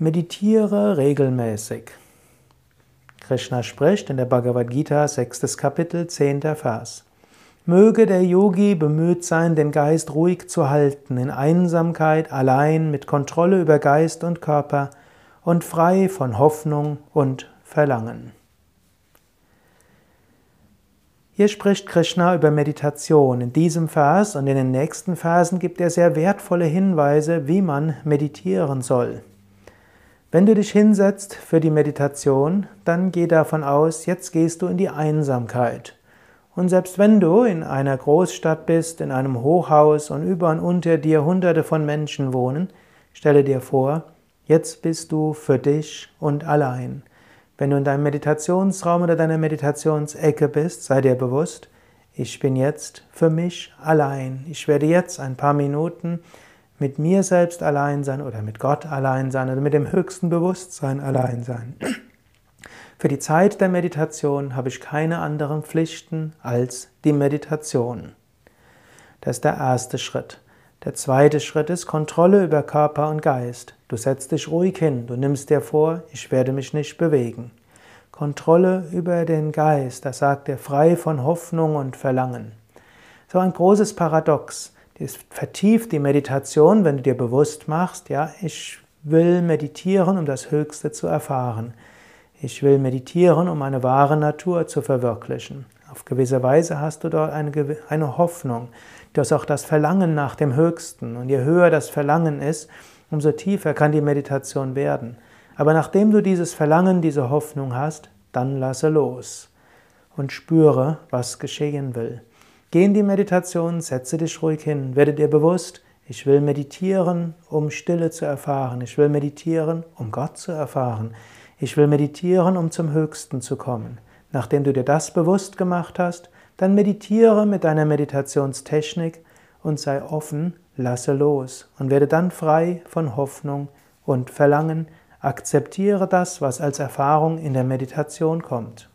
Meditiere regelmäßig. Krishna spricht in der Bhagavad Gita, sechstes Kapitel, zehnter Vers. Möge der Yogi bemüht sein, den Geist ruhig zu halten, in Einsamkeit, allein, mit Kontrolle über Geist und Körper und frei von Hoffnung und Verlangen. Hier spricht Krishna über Meditation. In diesem Vers und in den nächsten Versen gibt er sehr wertvolle Hinweise, wie man meditieren soll. Wenn du dich hinsetzt für die Meditation, dann geh davon aus, jetzt gehst du in die Einsamkeit. Und selbst wenn du in einer Großstadt bist, in einem Hochhaus und über und unter dir hunderte von Menschen wohnen, stelle dir vor, jetzt bist du für dich und allein. Wenn du in deinem Meditationsraum oder deiner Meditationsecke bist, sei dir bewusst, ich bin jetzt für mich allein. Ich werde jetzt ein paar Minuten mit mir selbst allein sein oder mit Gott allein sein oder mit dem höchsten Bewusstsein allein sein. Für die Zeit der Meditation habe ich keine anderen Pflichten als die Meditation. Das ist der erste Schritt. Der zweite Schritt ist Kontrolle über Körper und Geist. Du setzt dich ruhig hin, du nimmst dir vor, ich werde mich nicht bewegen. Kontrolle über den Geist, das sagt er frei von Hoffnung und Verlangen. So ein großes Paradox. Es vertieft die Meditation, wenn du dir bewusst machst, ja, ich will meditieren, um das Höchste zu erfahren. Ich will meditieren, um eine wahre Natur zu verwirklichen. Auf gewisse Weise hast du dort eine, eine Hoffnung. Du hast auch das Verlangen nach dem Höchsten. Und je höher das Verlangen ist, umso tiefer kann die Meditation werden. Aber nachdem du dieses Verlangen, diese Hoffnung hast, dann lasse los und spüre, was geschehen will. Geh in die Meditation, setze dich ruhig hin, werde dir bewusst, ich will meditieren, um Stille zu erfahren. Ich will meditieren, um Gott zu erfahren. Ich will meditieren, um zum Höchsten zu kommen. Nachdem du dir das bewusst gemacht hast, dann meditiere mit deiner Meditationstechnik und sei offen, lasse los und werde dann frei von Hoffnung und Verlangen. Akzeptiere das, was als Erfahrung in der Meditation kommt.